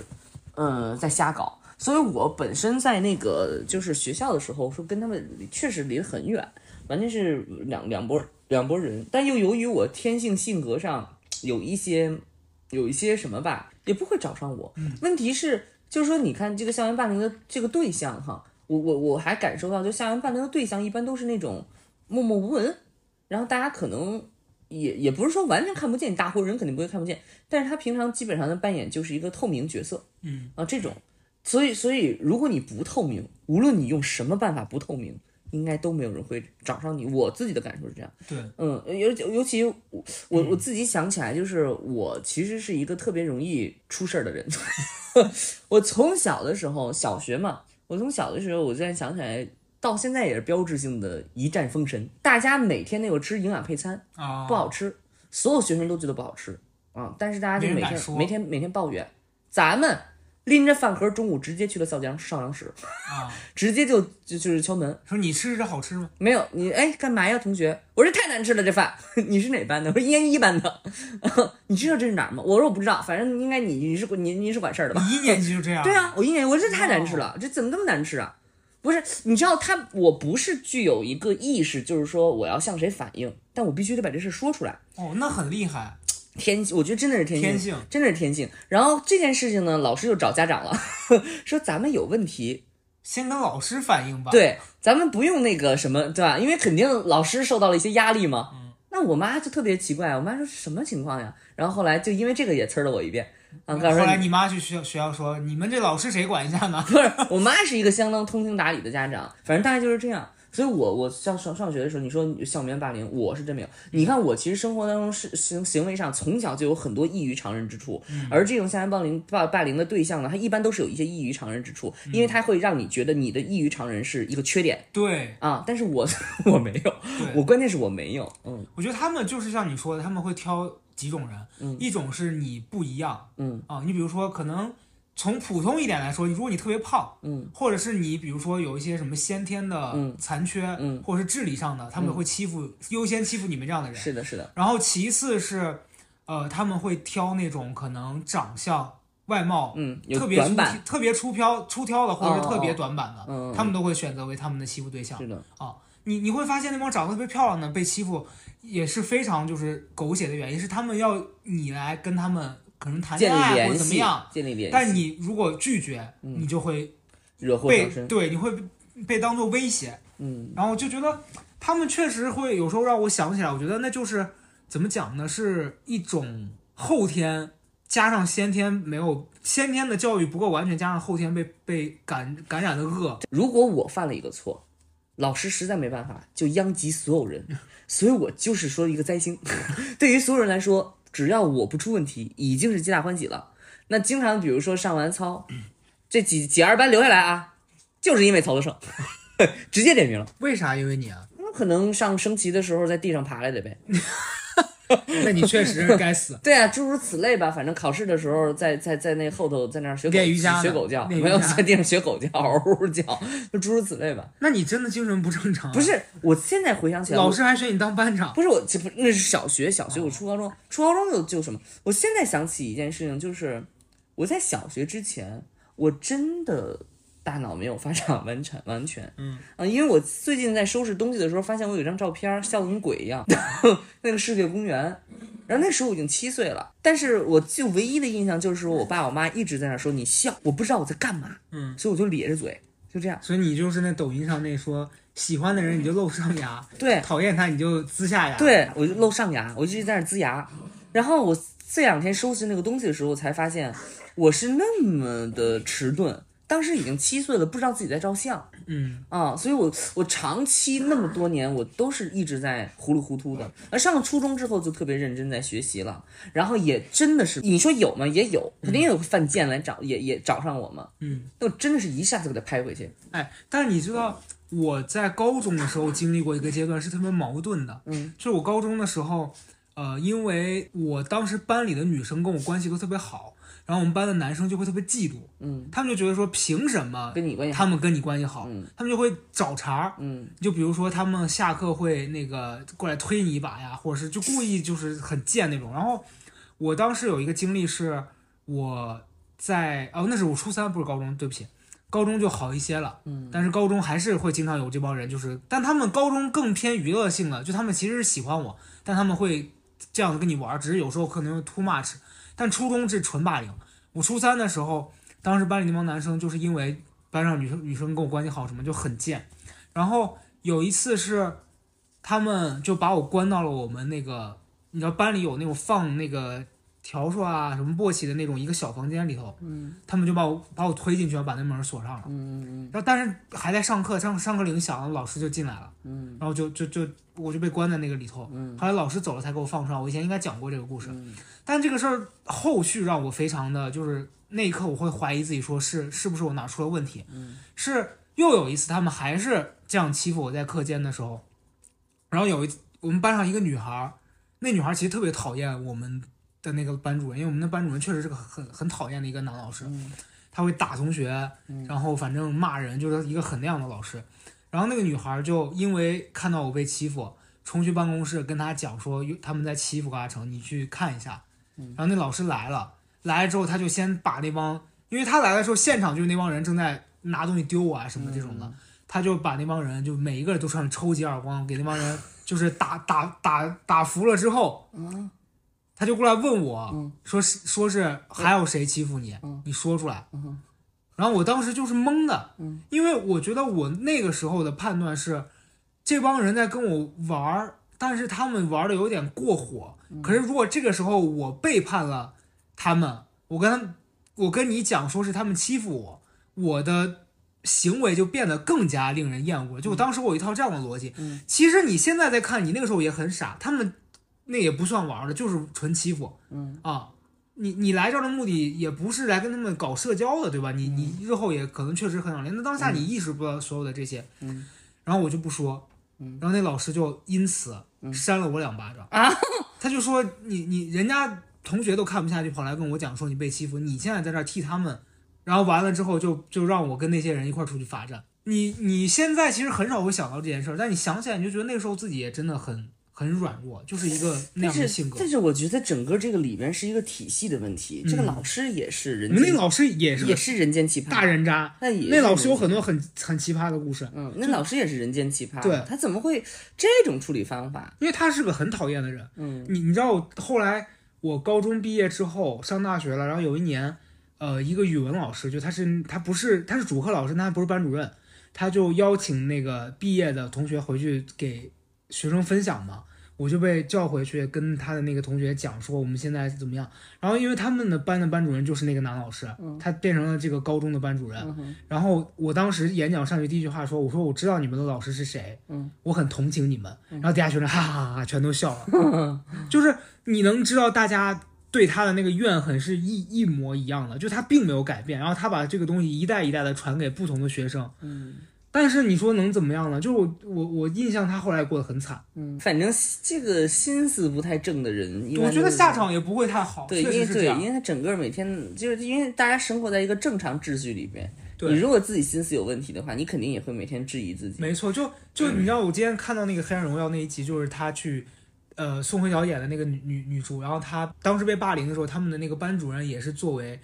呃，在瞎搞。所以我本身在那个就是学校的时候，说跟他们确实离得很远，完全是两两拨两拨人。但又由于我天性性格上有一些有一些什么吧，也不会找上我。问题是，就是说，你看这个校园霸凌的这个对象哈，我我我还感受到，就校园霸凌的对象一般都是那种默默无闻，然后大家可能也也不是说完全看不见，大活人肯定不会看不见，但是他平常基本上的扮演就是一个透明角色，嗯啊这种，所以所以如果你不透明，无论你用什么办法不透明，应该都没有人会找上你。我自己的感受是这样。对，嗯，尤尤其我我我自己想起来，就是我其实是一个特别容易出事儿的人。我从小的时候，小学嘛，我从小的时候，我现在想起来，到现在也是标志性的一战封神。大家每天都有吃营养配餐，啊，不好吃，所有学生都觉得不好吃啊，但是大家就每天每天每天抱怨，咱们拎着饭盒中午直接去了校长少阳室，啊，直接就就就是敲门，说你吃着好吃吗？没有你哎干嘛呀，同学？我说太难吃了这饭。你是哪班的？我说一年一班的。你知道这是哪儿吗？我说我不知道，反正应该你你是你你是管事儿的吧？你一年级就这样？对，啊，我一年我说这太难吃了，这怎么这么难吃啊？不是，你知道他我不是具有一个意识，就是说我要向谁反映，但我必须得把这事说出来。哦，那很厉害，天，我觉得真的是天性，天性真的是天性。然后这件事情呢，老师就找家长了，说咱们有问题，先跟老师反映吧。，对，咱们不用那个什么，对吧？因为肯定老师受到了一些压力嘛。那我妈就特别奇怪，我妈说什么情况呀？然后后来就因为这个也呲了我一遍，啊，告诉后来你妈去学校学校说，你们这老师谁管一下呢？不是，我妈是一个相当通情达理的家长，反正大概就是这样。所以我我上上上学的时候，你说校园霸凌，我是真没有。你看我其实生活当中是行行为上从小就有很多异于常人之处，而这种校园霸凌霸霸凌的对象呢，他一般都是有一些异于常人之处，因为他会让你觉得你的异于常人是一个缺点对，啊。但是我 我没有，我关键是我没有，嗯我觉得他们就是像你说的，他们会挑几种人，一种是你不一样，嗯。啊，你比如说可能从普通一点来说，如果你特别胖，嗯，或者是你比如说有一些什么先天的嗯残缺，嗯，或者是智力上的，他们会欺负优先欺负你们这样的人。是的，是的，然后其次是，呃，他们会挑那种可能长相、外貌嗯，特别出特别出挑出挑的，或者是特别短板的，嗯，他们都会选择为他们的欺负对象。是的，你你会发现那帮长得特别漂亮的被欺负，也是非常就是狗血的原因，是他们要你来跟他们可能谈恋爱或者怎么样，，建立联系，但你如果拒绝，你就会惹祸被上身，对你会被当做威胁，嗯。然后就觉得他们确实会有时候让我想起来，我觉得那就是怎么讲呢，是一种后天加上先天没有先天的教育不够完全，加上后天被被感感染的恶，如果我犯了一个错，老师实在没办法，就殃及所有人，所以我就是说一个灾星。对于所有人来说，只要我不出问题，已经是皆大欢喜了。那经常比如说上完操，这几几二班留下来啊，就是因为曹德胜，直接点名了。为啥？因为你啊，可能上升旗的时候在地上爬来的呗。那你确实该死。对啊，诸如此类吧。反正考试的时候在在在那后头在那儿学狗练瑜伽学狗叫，没有在地上学狗叫，嗷嗷叫，就诸如此类吧。那你真的精神不正常、啊。不，是，我现在回想起来，老师还选你当班长。不是我，这不那是小学，小学我初高中，初高中就就什么？我现在想起一件事情，就是我在小学之前，我真的大脑没有发展完全完全，嗯。啊，因为我最近在收拾东西的时候，发现我有一张照片，笑得跟鬼一样，那个世界公园，然后那时候我已经七岁了，但是我就唯一的印象就是说我爸我妈一直在那说你笑，我不知道我在干嘛，嗯，所以我就咧着嘴，就这样，所以你就是那抖音上那说喜欢的人你就露上牙，对，讨厌他你就呲下牙。，对，我就露上牙，我就一直在那呲牙。然后我这两天收拾那个东西的时候，我才发现我是那么的迟钝。当时已经七岁了，不知道自己在照相嗯啊，所以我我长期那么多年，我都是一直在糊里糊涂的。而上了初中之后，就特别认真在学习了，然后也真的是，你说有吗？也有，肯定有犯贱来找，也也找上我嘛。嗯，那我真的是一下子给他拍回去。哎，但是你知道我在高中的时候经历过一个阶段是特别矛盾的，嗯，就是我高中的时候，呃，因为我当时班里的女生跟我关系都特别好，然后我们班的男生就会特别嫉妒，嗯，他们就觉得说凭什么跟你关系好。他们跟你关系好，嗯他们就会找茬，嗯就比如说他们下课会那个过来推你一把呀，或者是就故意就是很贱那种。然后我当时有一个经历是我在哦，那是我初三，不是高中，对不起，高中就好一些了。嗯，但是高中还是会经常有这帮人，就是但他们高中更偏娱乐性了，就他们其实是喜欢我，但他们会这样子跟你玩儿，只是有时候可能 too much。但初中是纯霸凌。我初三的时候，当时班里那帮男生就是因为班上女生女生跟我关系好什么就很贱，然后有一次是他们就把我关到了我们那个，你知道班里有那种放那个笤帚啊什么簸箕的那种一个小房间里头，嗯他们就把我把我推进去，把那门锁上了。嗯然后但是还在上课，上上课铃响了，老师就进来了，嗯然后就就就我就被关在那个里头。嗯后来老师走了才给我放出来。我以前应该讲过这个故事，嗯但这个事儿后续让我非常的就是那一刻我会怀疑自己，说是是不是我哪出了问题？嗯是又有一次他们还是这样欺负我在课间的时候，然后有一我们班上一个女孩，那女孩其实特别讨厌我们的那个班主任，因为我们的班主任确实是个很很讨厌的一个男老师，嗯他会打同学，嗯然后反正骂人，就是一个很那样的老师。然后那个女孩就因为看到我被欺负，冲去办公室跟他讲说他们在欺负高嘉诚，你去看一下。然后那老师来了，来了之后他就先把那帮，因为他来的时候现场就是那帮人正在拿东西丢我啊什么这种的，他就把那帮人就每一个人都上去抽几耳光，给那帮人就是打打打打服了之后，嗯他就过来问我，嗯说是说是还有谁欺负你，嗯你说出来。嗯然后我当时就是懵的，嗯因为我觉得我那个时候的判断是，这帮人在跟我玩儿，但是他们玩的有点过火。嗯可是如果这个时候我背叛了他们，我跟他们，我跟你讲说是他们欺负我，我的行为就变得更加令人厌恶了。就当时我有一套这样的逻辑。嗯其实你现在再看，你那个时候也很傻，他们那也不算玩儿的，就是纯欺负。嗯啊，你你来这儿的目的也不是来跟他们搞社交的，对吧？你你日后也可能确实很想练，那当下你意识不到所有的这些，嗯，然后我就不说，嗯然后那老师就因此扇了我两巴掌啊，他就说你你人家同学都看不下去，跑来跟我讲说你被欺负，你现在在这儿替他们，然后完了之后就就让我跟那些人一块儿出去罚站。你你现在其实很少会想到这件事儿，但你想起来你就觉得那个时候自己也真的很很软弱，就是一个那样的性格。但是我觉得整个这个里边是一个体系的问题。这个老师也是人间，那老师也是也是人间奇葩，大人渣，那也那老师有很多很很奇葩的故事，嗯，那老师也是人间奇葩，对他怎么会这种处理方法？因为他是个很讨厌的人。嗯你你知道后来我高中毕业之后上大学了，然后有一年，呃，一个语文老师就他是他不是他是主课老师，他还不是班主任，他就邀请那个毕业的同学回去给学生分享嘛。我就被叫回去跟他的那个同学讲说我们现在怎么样，然后因为他们的班的班主任就是那个男老师，他变成了这个高中的班主任，然后我当时演讲上去第一句话说：“我说我知道你们的老师是谁，嗯，我很同情你们。”然后底下学生哈哈哈哈全都笑了，就是你能知道大家对他的那个怨恨是一一模一样的，就他并没有改变，然后他把这个东西一代一代的传给不同的学生，嗯但是你说能怎么样呢？就是我我我印象他后来过得很惨，嗯，反正这个心思不太正的人，我觉得下场也不会太好，对，因确为对，实是这样因。为他整个每天就是因为大家生活在一个正常秩序里边，你如果自己心思有问题的话，你肯定也会每天质疑自己。没错，就就你知道，我今天看到那个《黑暗荣耀》那一集，就是他去，呃，宋慧乔演的那个女女女主，然后她当时被霸凌的时候，他们的那个班主任也是作为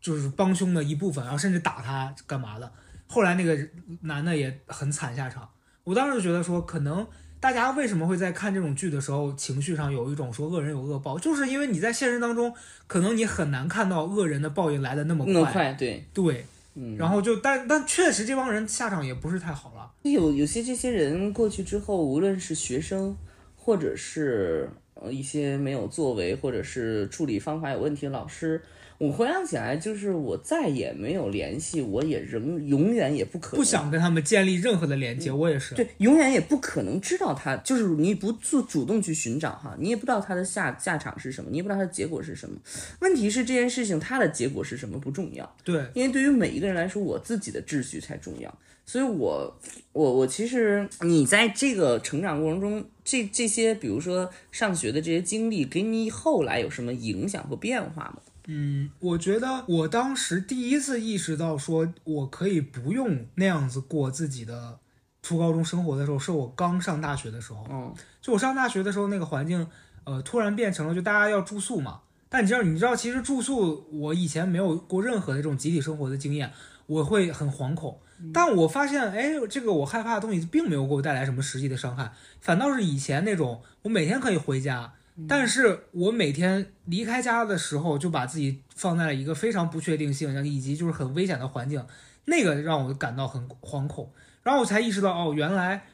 就是帮凶的一部分，然后甚至打她干嘛的。后来那个男的也很惨下场，我当时就觉得说，可能大家为什么会在看这种剧的时候，情绪上有一种说恶人有恶报，就是因为你在现实当中，可能你很难看到恶人的报应来的那么快，那么快，对，对，嗯，然后就但但确实这帮人下场也不是太好了。有有些这些人过去之后，无论是学生，或者是呃一些没有作为，或者是处理方法有问题的老师，我我回想起来，就是我再也没有联系，我也仍永远也不可能不想跟他们建立任何的连接，我也是。对，永远也不可能知道他，就是你不做主动去寻找哈，你也不知道他的下下场是什么，你也不知道他的结果是什么。问题是这件事情他的结果是什么不重要，对，因为对于每一个人来说，我自己的秩序才重要。所以我，我，我其实你在这个成长过程中，这这些比如说上学的这些经历，给你后来有什么影响和变化吗？嗯，我觉得我当时第一次意识到说我可以不用那样子过自己的初高中生活的时候，是我刚上大学的时候。嗯，就我上大学的时候，那个环境，呃，突然变成了就大家要住宿嘛。但你知道，你知道，其实住宿我以前没有过任何的这种集体生活的经验，我会很惶恐。但我发现，哎，这个我害怕的东西并没有给我带来什么实际的伤害，反倒是以前那种我每天可以回家，但是我每天离开家的时候就把自己放在了一个非常不确定性以及就是很危险的环境，那个让我感到很惶恐。然后我才意识到，哦，原来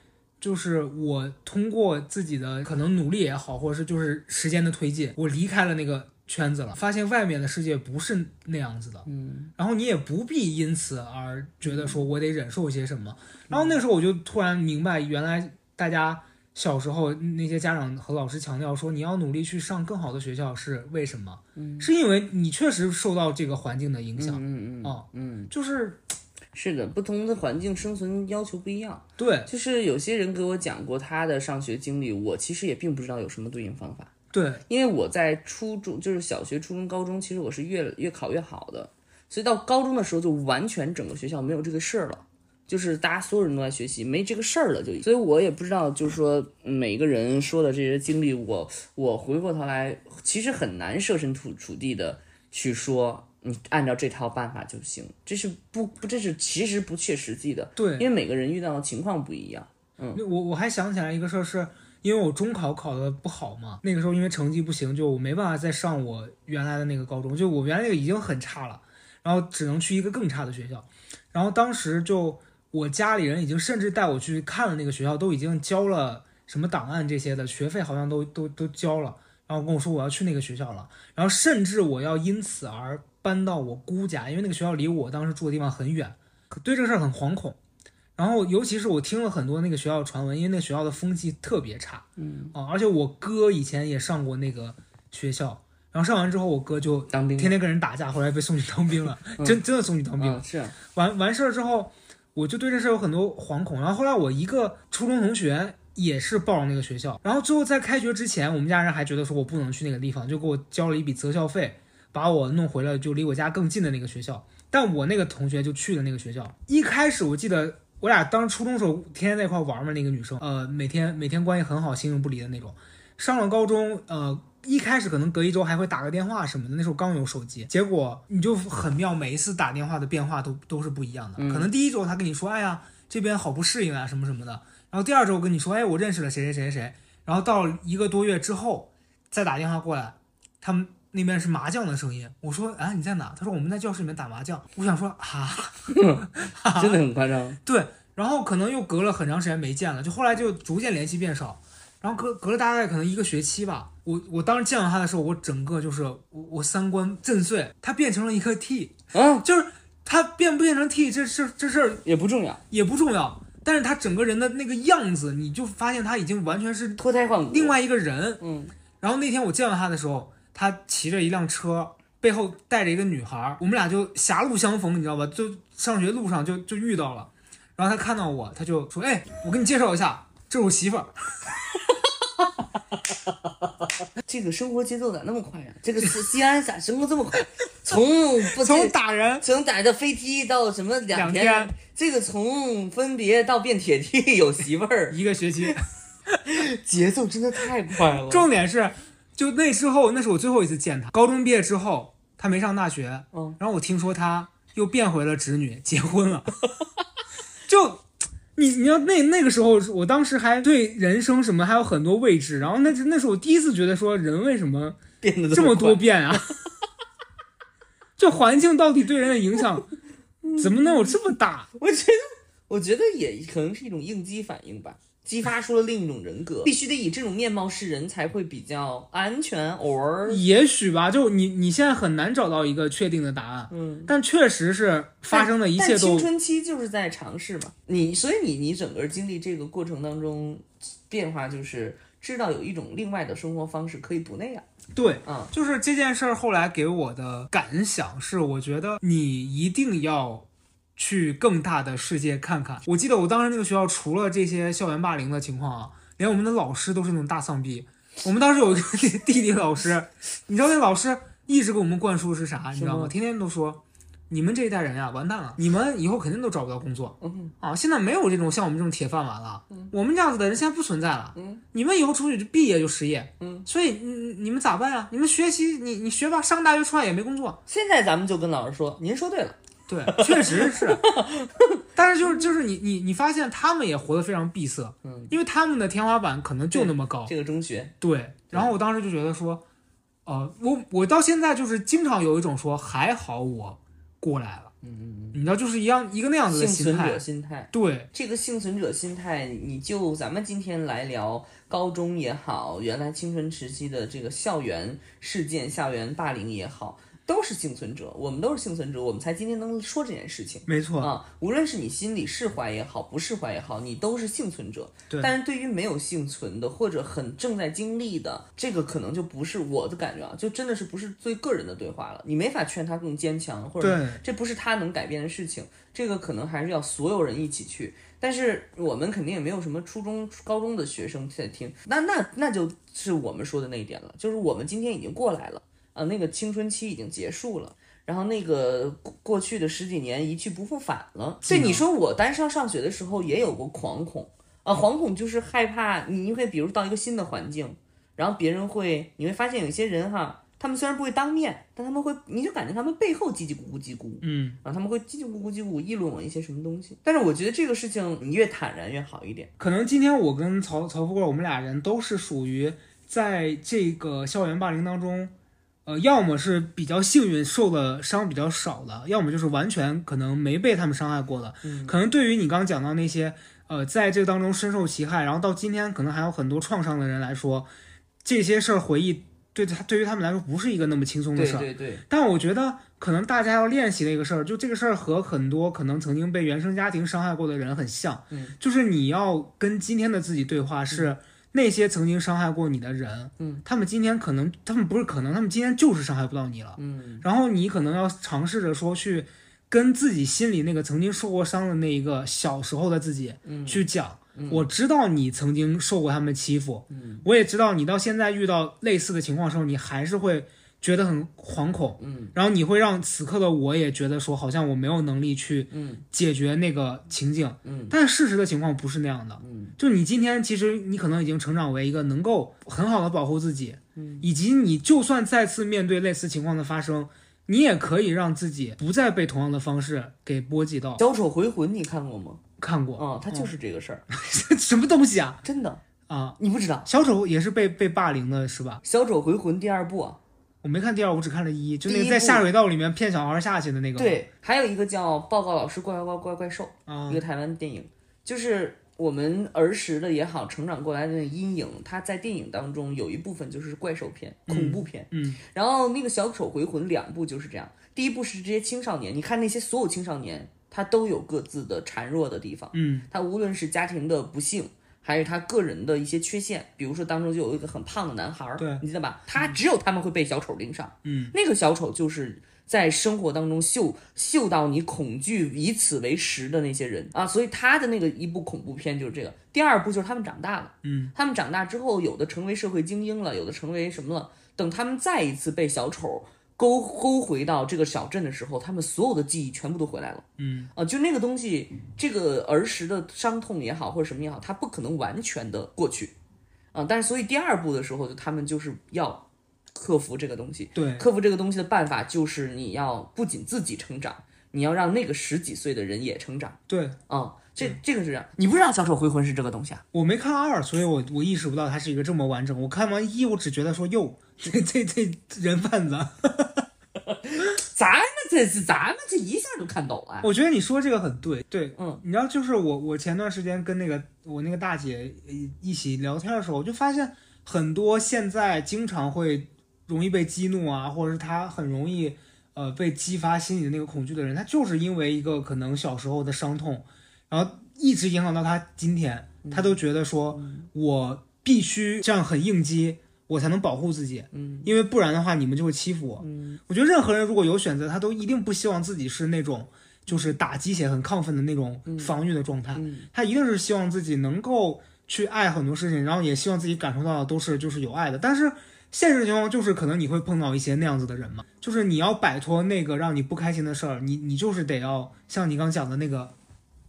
就是我通过自己的可能努力也好，或者是就是时间的推进，我离开了那个。圈子了，发现外面的世界不是那样子的，嗯，然后你也不必因此而觉得说我得忍受一些什么，然后那时候我就突然明白，原来大家小时候那些家长和老师强调说你要努力去上更好的学校是为什么？嗯，是因为你确实受到这个环境的影响，嗯嗯啊，嗯，就是 是的，不同的环境生存要求不一样，对，就是有些人给我讲过他的上学经历，我其实也并不知道有什么对应方法。对，因为我在初中，就是小学、初中、高中，其实我是越越考越好的，所以到高中的时候就完全整个学校没有这个事儿了，就是大家所有人都在学习，没这个事儿了就。所以我也不知道，就是说每个人说的这些经历，我我回过头来，其实很难设身处处地的去说，你按照这套办法就行，这是不不，这是其实不切实际的。对，因为每个人遇到的情况不一样。嗯，我我还想起来一个事儿是。因为我中考考的不好嘛，那个时候因为成绩不行，就我没办法再上我原来的那个高中，就我原来那个已经很差了，然后只能去一个更差的学校。然后当时就我家里人已经甚至带我去看了那个学校，都已经交了什么档案这些的学费，好像都都都交了。然后跟我说我要去那个学校了，然后甚至我要因此而搬到我姑家，因为那个学校离我当时住的地方很远，对这个事儿很惶恐。然后，尤其是我听了很多那个学校的传闻，因为那个学校的风气特别差，嗯啊，而且我哥以前也上过那个学校，然后上完之后，我哥就当兵，天天跟人打架，后来被送去当兵了，真真的送去当兵了。是，完完事儿之后，我就对这事有很多惶恐。然后后来我一个初中同学也是报了那个学校，然后最后在开学之前，我们家人还觉得说我不能去那个地方，就给我交了一笔择校费，把我弄回了就离我家更近的那个学校。但我那个同学就去了那个学校，一开始我记得。我俩当初中时候天天在一块玩嘛，那个女生，呃，每天每天关系很好，形影不离的那种。上了高中，呃，一开始可能隔一周还会打个电话什么的，那时候刚有手机。结果你就很妙，每一次打电话的变化都都是不一样的。可能第一周他跟你说，哎呀，这边好不适应啊，什么什么的。然后第二周跟你说，哎，我认识了谁谁谁谁谁。然后到一个多月之后再打电话过来，他们那边是麻将的声音。我说，啊，你在哪？他说我们在教室里面打麻将。我想说，啊。真的很夸张，对，然后可能又隔了很长时间没见了，就后来就逐渐联系变少，然后隔隔了大概可能一个学期吧，我我当时见到他的时候，我整个就是我我三观震碎，他变成了一颗 T，嗯，就是他变不变成 T 这事这事儿也不重要，也不重要，但是他整个人的那个样子，你就发现他已经完全是脱胎换骨，另外一个人，嗯，然后那天我见到他的时候，他骑着一辆车。背后带着一个女孩，我们俩就狭路相逢，你知道吧？就上学路上就就遇到了，然后他看到我，他就说：“哎，我给你介绍一下，这是我媳妇儿。” 这个生活节奏咋那么快呀？这个 西安咋生活这么快？从不从打人，从打着飞踢到什么两天，这个从分别到变铁 T 有媳妇儿 一个学期，节奏真的太快了。重点是。就那之后，那是我最后一次见他。高中毕业之后，他没上大学，嗯，然后我听说他又变回了侄女，结婚了。就你你要那那个时候，我当时还对人生什么还有很多未知，然后那那是我第一次觉得说人为什么变得这么多变啊？这环境到底对人的影响 怎么能有这么大？我觉得，我觉得也可能是一种应激反应吧。激发出了另一种人格，必须得以这种面貌示人，才会比较安全。偶尔，也许吧，就你你现在很难找到一个确定的答案，嗯，但确实是发生的一切但青春期就是在尝试嘛。你所以你你整个经历这个过程当中，变化就是知道有一种另外的生活方式可以不那样。对，嗯就是这件事儿后来给我的感想是，我觉得你一定要去更大的世界看看。我记得我当时那个学校除了这些校园霸凌的情况啊，连我们的老师都是那种大丧逼。我们当时有一个地理老师，你知道那老师一直给我们灌输是啥？你知道吗？天天都说。你们这一代人呀，完蛋了！你们以后肯定都找不到工作嗯啊！现在没有这种像我们这种铁饭碗了，我们这样子的人现在不存在了。嗯你们以后出去就毕业就失业，嗯，所以你你们咋办呀？你们学习，你你学吧，上大学出来也没工作。现在咱们就跟老师说，您说对了，对，确实是。但是就是就是你你你发现他们也活得非常闭塞，嗯，因为他们的天花板可能就那么高。这个中学，对，然后我当时就觉得说，呃，我我到现在就是经常有一种说还好我过来了，嗯嗯嗯你知道，就是一样一个那样子的心态幸存者。心态。对，这个幸存者心态，你就咱们今天来聊高中也好，原来青春时期的这个校园事件、校园霸凌也好，都是幸存者，我们都是幸存者，我们才今天能说这件事情。没错，啊，无论是你心里释怀也好，不释怀也好，你都是幸存者。对但是对于没有幸存的，或者很正在经历的，这个可能就不是我的感觉啊，就真的是不是最个人的对话了。你没法劝他更坚强，或者这不是他能改变的事情，这个可能还是要所有人一起去。但是我们肯定也没有什么初中、高中的学生在听，那那那就是我们说的那一点了，就是我们今天已经过来了啊，那个青春期已经结束了。然后那个过过去的十几年一去不复返了。所以你说，我单上上学的时候也有过惶恐啊，惶恐就是害怕你会比如到一个新的环境，然后别人会你会发现有些人哈，他们虽然不会当面，但他们会你就感觉他们背后叽叽咕咕叽咕，嗯，然后他们会叽叽咕咕叽咕议论我一些什么东西。但是我觉得这个事情你越坦然越好一点。可能今天我跟曹曹富贵，我们俩人都是属于在这个校园霸凌当中，呃，要么是比较幸运受的伤比较少的，要么就是完全可能没被他们伤害过的。嗯可能对于你刚刚讲到那些呃，在这个当中深受其害，然后到今天可能还有很多创伤的人来说，这些事儿回忆对他对于他们来说不是一个那么轻松的事儿。对对对，但我觉得可能大家要练习的一个事儿，就这个事儿和很多可能曾经被原生家庭伤害过的人很像，嗯，就是你要跟今天的自己对话，是那些曾经伤害过你的人，嗯，他们今天可能，他们不是可能，他们今天就是伤害不到你了，嗯，然后你可能要尝试着说去跟自己心里那个曾经受过伤的那一个小时候的自己，嗯。去讲。我知道你曾经受过他们欺负，嗯。我也知道你到现在遇到类似的情况的时候，你还是会觉得很惶恐，嗯，然后你会让此刻的我也觉得说，好像我没有能力去嗯。解决那个情景，嗯，但事实的情况不是那样的，嗯，就你今天其实你可能已经成长为一个能够很好的保护自己，嗯，以及你就算再次面对类似情况的发生，你也可以让自己不再被同样的方式给波及到。小丑回魂你看过吗？看过，啊、他就是这个事儿，什么东西啊？真的，啊，你不知道。小丑也是被被霸凌的是吧？小丑回魂第二部啊，我没看第二，我只看了一，就那个在下水道里面骗小孩下去的那个。，对，还有一个叫《报告老师怪怪怪怪怪兽》，啊。一个台湾电影，就是我们儿时的也好，成长过来的那个阴影，它在电影当中有一部分就是怪兽片、恐怖片，嗯，然后那个《小丑回魂》两部就是这样，第一部是这些青少年，你看那些所有青少年，他都有各自的孱弱的地方，嗯，他无论是家庭的不幸。还是他个人的一些缺陷，比如说当中就有一个很胖的男孩儿，对你记得吧？他只有他们会被小丑盯上，嗯，那个小丑就是在生活当中嗅嗅到你恐惧，以此为食的那些人啊，所以他的那个一部恐怖片就是这个。第二部就是他们长大了，嗯，他们长大之后，有的成为社会精英了，有的成为什么了。等他们再一次被小丑勾勾回到这个小镇的时候，他们所有的记忆全部都回来了。嗯，啊，就那个东西，这个儿时的伤痛也好，或者什么也好，它不可能完全的过去。啊，但是所以第二部的时候，就他们就是要克服这个东西。对，克服这个东西的办法就是你要不仅自己成长，你要让那个十几岁的人也成长对，啊、这这个是这样，你不知道《小丑回魂》是这个东西啊？我没看二，所以我我意识不到它是一个这么完整。我看完一，我只觉得说哟，这这这人贩子，咱们这是咱们这一下就看懂了。我觉得你说这个很对，对，嗯，你知道，就是我我前段时间跟那个我那个大姐呃一起聊天的时候，我就发现很多现在经常会容易被激怒啊，或者是他很容易呃被激发心里的那个恐惧的人，他就是因为一个可能小时候的伤痛，然后一直影响到他今天，他都觉得说我必须这样很应激，我才能保护自己，嗯，因为不然的话你们就会欺负我。嗯我觉得任何人如果有选择，他都一定不希望自己是那种就是打鸡血、很亢奋的那种防御的状态，嗯他一定是希望自己能够去爱很多事情，然后也希望自己感受到的都是就是有爱的。但是现实情况就是，可能你会碰到一些那样子的人嘛，就是你要摆脱那个让你不开心的事儿，你你就是得要像你刚讲的那个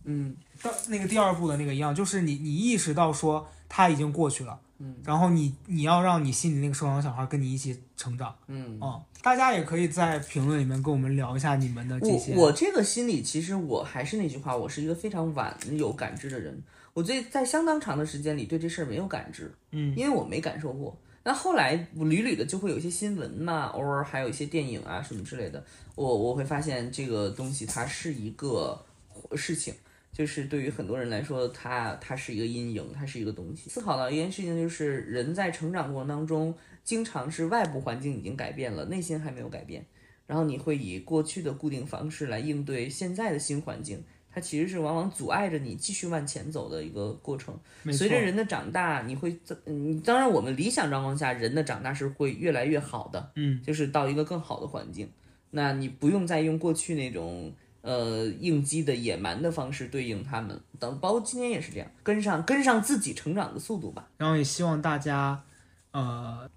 嗯到那个第二步的那个一样，就是你你意识到说他已经过去了，嗯，然后你你要让你心里那个受伤小孩跟你一起成长。嗯。哦，大家也可以在评论里面跟我们聊一下你们的这些。我我这个心理，其实我还是那句话，我是一个非常晚有感知的人。我最在相当长的时间里对这事儿没有感知，嗯，因为我没感受过。那后来我屡屡的就会有一些新闻嘛，偶尔还有一些电影啊什么之类的，我我会发现这个东西它是一个事情，就是对于很多人来说，它它是一个阴影，它是一个东西。思考到一件事情，就是人在成长过程当中，经常是外部环境已经改变了，内心还没有改变，然后你会以过去的固定方式来应对现在的新环境。它其实是往往阻碍着你继续往前走的一个过程。随着人的长大，你会，嗯，当然我们理想状况下，人的长大是会越来越好的，嗯，就是到一个更好的环境。那你不用再用过去那种呃应激的野蛮的方式对应他们，等包括今天也是这样，跟上跟上自己成长的速度吧。然后也希望大家，呃，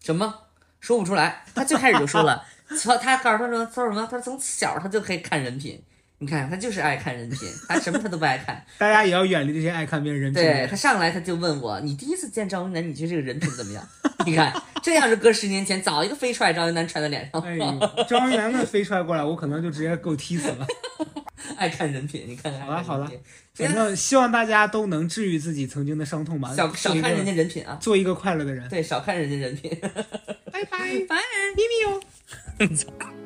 什么说不出来？他最开始就说了，他他告诉他说他说什么？他从小他就可以看人品。你看他就是爱看人品，他什么他都不爱看。大家也要远离这些爱看别人人品。对他上来他就问我，你第一次见赵云南，你觉得这个人品怎么样？你看这要是搁十年前，早一个飞踹赵云南踹在脸上。哎呦，张云南那飞踹过来，我可能就直接给我踢死了。爱看人品，你看看。好了好了了，反正希望大家都能治愈自己曾经的伤痛吧，少少看人家，家人品啊，做一个快乐的人。对，少看人家人品。拜拜，拜。咪咪哟。